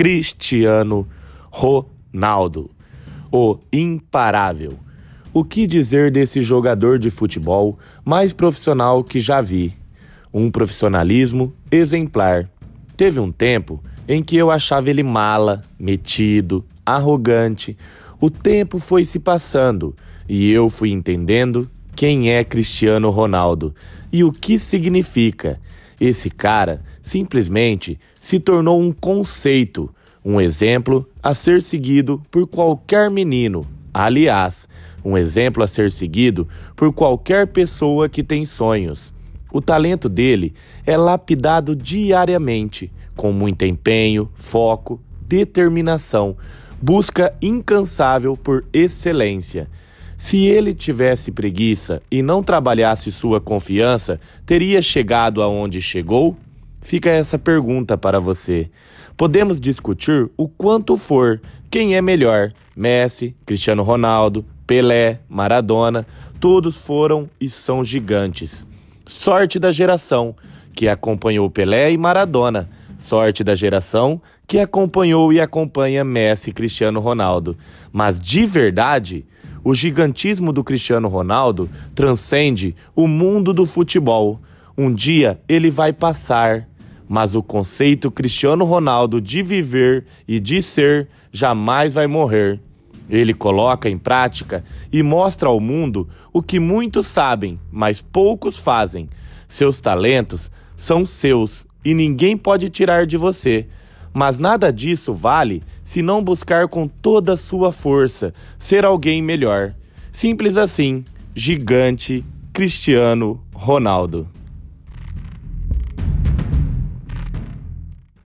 Cristiano Ronaldo, o imparável. O que dizer desse jogador de futebol mais profissional que já vi? Um profissionalismo exemplar. Teve um tempo em que eu achava ele mala, metido, arrogante. O tempo foi se passando e eu fui entendendo quem é Cristiano Ronaldo e o que significa. Esse cara simplesmente se tornou um conceito, um exemplo a ser seguido por qualquer menino. Aliás, um exemplo a ser seguido por qualquer pessoa que tem sonhos. O talento dele é lapidado diariamente, com muito empenho, foco, determinação, busca incansável por excelência. Se ele tivesse preguiça e não trabalhasse sua confiança, teria chegado aonde chegou? Fica essa pergunta para você. Podemos discutir o quanto for quem é melhor: Messi, Cristiano Ronaldo, Pelé, Maradona, todos foram e são gigantes. Sorte da geração que acompanhou Pelé e Maradona. Sorte da geração que acompanhou e acompanha Messi e Cristiano Ronaldo. Mas de verdade, o gigantismo do Cristiano Ronaldo transcende o mundo do futebol. Um dia ele vai passar, mas o conceito Cristiano Ronaldo de viver e de ser jamais vai morrer. Ele coloca em prática e mostra ao mundo o que muitos sabem, mas poucos fazem. Seus talentos são seus e ninguém pode tirar de você. Mas nada disso vale se não buscar com toda a sua força ser alguém melhor. Simples assim, gigante Cristiano Ronaldo.